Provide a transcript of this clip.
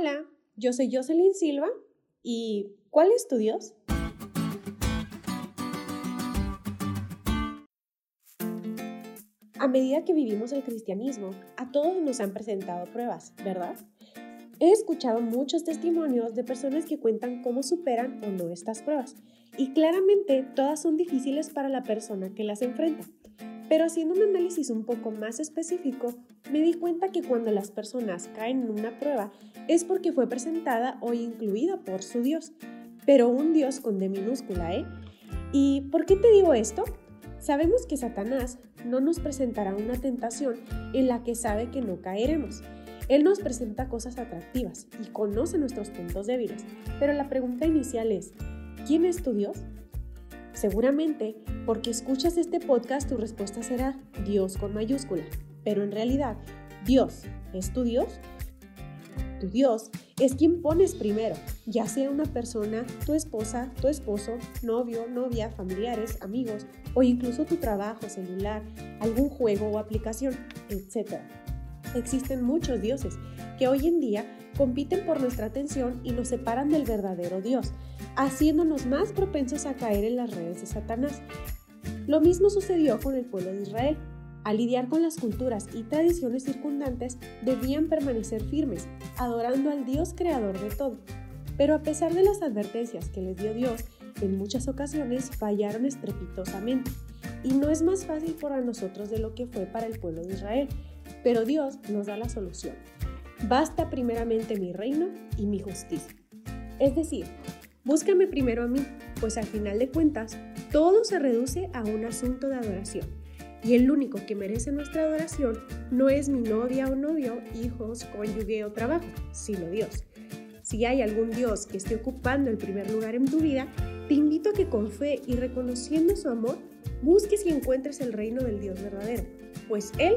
Hola, yo soy Jocelyn Silva y ¿cuál es tu Dios? A medida que vivimos el cristianismo, a todos nos han presentado pruebas, ¿verdad? He escuchado muchos testimonios de personas que cuentan cómo superan o no estas pruebas, y claramente todas son difíciles para la persona que las enfrenta. Pero haciendo un análisis un poco más específico, me di cuenta que cuando las personas caen en una prueba es porque fue presentada o incluida por su Dios, pero un Dios con D minúscula, ¿eh? ¿Y por qué te digo esto? Sabemos que Satanás no nos presentará una tentación en la que sabe que no caeremos. Él nos presenta cosas atractivas y conoce nuestros puntos débiles, pero la pregunta inicial es, ¿quién es tu Dios? Seguramente, porque escuchas este podcast, tu respuesta será Dios con mayúscula. Pero en realidad, ¿Dios es tu Dios? Tu Dios es quien pones primero, ya sea una persona, tu esposa, tu esposo, novio, novia, familiares, amigos o incluso tu trabajo, celular, algún juego o aplicación, etc. Existen muchos dioses que hoy en día compiten por nuestra atención y nos separan del verdadero Dios, haciéndonos más propensos a caer en las redes de Satanás. Lo mismo sucedió con el pueblo de Israel. Al lidiar con las culturas y tradiciones circundantes, debían permanecer firmes, adorando al Dios creador de todo. Pero a pesar de las advertencias que les dio Dios, en muchas ocasiones fallaron estrepitosamente. Y no es más fácil para nosotros de lo que fue para el pueblo de Israel, pero Dios nos da la solución. Basta primeramente mi reino y mi justicia. Es decir, búscame primero a mí, pues al final de cuentas, todo se reduce a un asunto de adoración. Y el único que merece nuestra adoración no es mi novia o novio, hijos, cónyuge o trabajo, sino Dios. Si hay algún Dios que esté ocupando el primer lugar en tu vida, te invito a que con fe y reconociendo su amor, busques y encuentres el reino del Dios verdadero, pues Él